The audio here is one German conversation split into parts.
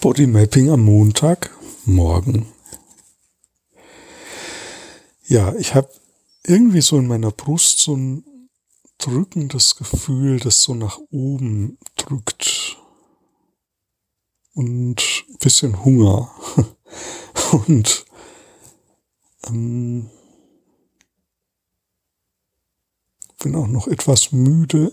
Bodymapping am Montag, morgen. Ja, ich habe irgendwie so in meiner Brust so ein drückendes Gefühl, das so nach oben drückt. Und ein bisschen Hunger. Und ähm, bin auch noch etwas müde.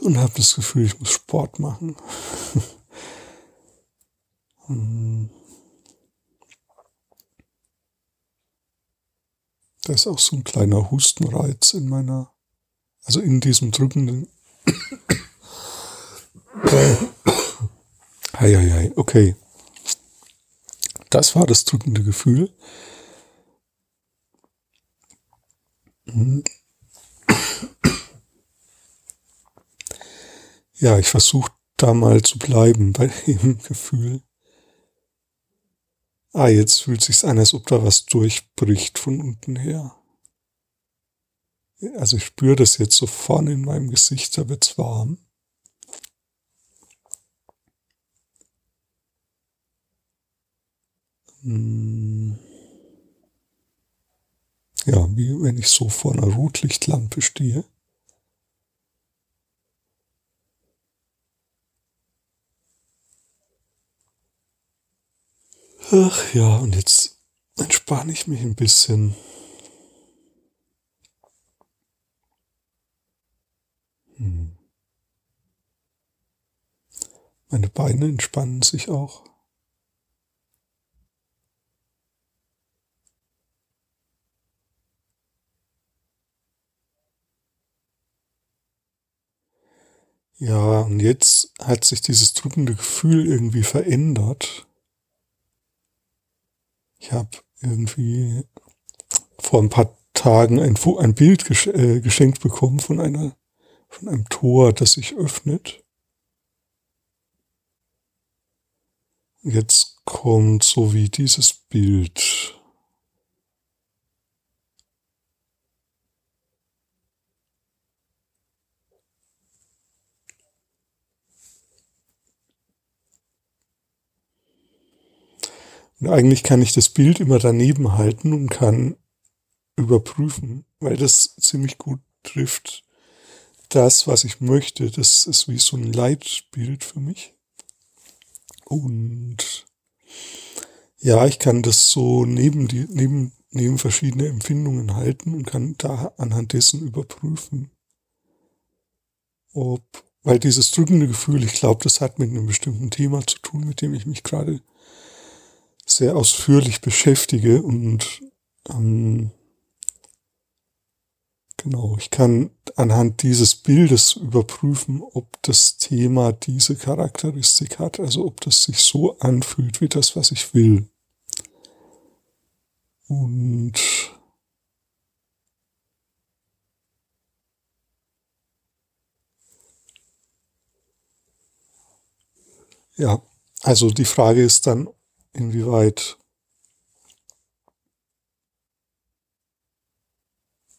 Und habe das Gefühl, ich muss Sport machen. Hm. Da ist auch so ein kleiner Hustenreiz in meiner, also in diesem drückenden. Heieiei, okay. Das war das drückende Gefühl. Ja, ich versuche da mal zu bleiben bei dem Gefühl. Ah, jetzt fühlt sich's an, als ob da was durchbricht von unten her. Also ich spüre das jetzt so vorne in meinem Gesicht, da wird's warm. Hm. Ja, wie wenn ich so vor einer Rotlichtlampe stehe. Ach ja, und jetzt entspanne ich mich ein bisschen. Hm. Meine Beine entspannen sich auch. Ja, und jetzt hat sich dieses drückende Gefühl irgendwie verändert. Ich habe irgendwie vor ein paar Tagen ein, ein Bild gesch äh, geschenkt bekommen von einer, von einem Tor, das sich öffnet. Jetzt kommt so wie dieses Bild. Und eigentlich kann ich das Bild immer daneben halten und kann überprüfen, weil das ziemlich gut trifft das, was ich möchte. Das ist wie so ein Leitbild für mich. Und ja, ich kann das so neben die, neben, neben verschiedene Empfindungen halten und kann da anhand dessen überprüfen, ob, weil dieses drückende Gefühl, ich glaube, das hat mit einem bestimmten Thema zu tun, mit dem ich mich gerade sehr ausführlich beschäftige und ähm, genau, ich kann anhand dieses Bildes überprüfen, ob das Thema diese Charakteristik hat, also ob das sich so anfühlt wie das, was ich will. Und ja, also die Frage ist dann, inwieweit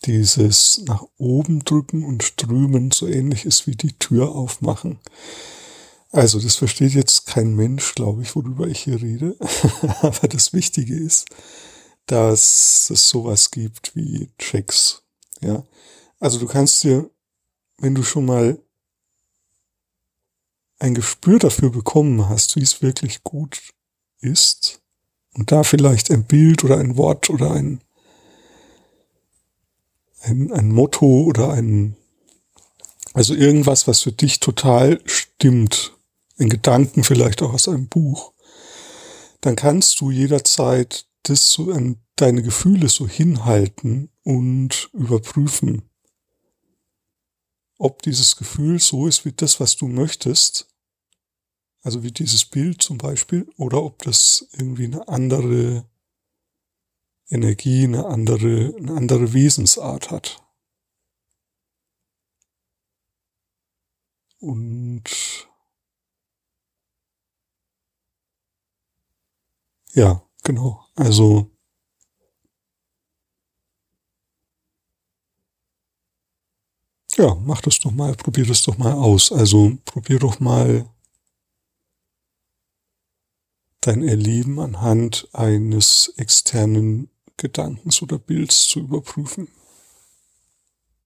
dieses nach oben drücken und strömen so ähnlich ist wie die Tür aufmachen. Also das versteht jetzt kein Mensch, glaube ich, worüber ich hier rede. Aber das Wichtige ist, dass es sowas gibt wie Checks. Ja, also du kannst dir, wenn du schon mal ein Gespür dafür bekommen hast, wie es wirklich gut ist und da vielleicht ein Bild oder ein Wort oder ein, ein, ein Motto oder ein, also irgendwas, was für dich total stimmt, ein Gedanken vielleicht auch aus einem Buch, dann kannst du jederzeit das so an deine Gefühle so hinhalten und überprüfen, ob dieses Gefühl so ist wie das, was du möchtest also wie dieses Bild zum Beispiel, oder ob das irgendwie eine andere Energie, eine andere, eine andere Wesensart hat. Und ja, genau. Also ja, mach das doch mal, probier das doch mal aus. Also probier doch mal dein Erleben anhand eines externen Gedankens oder Bilds zu überprüfen.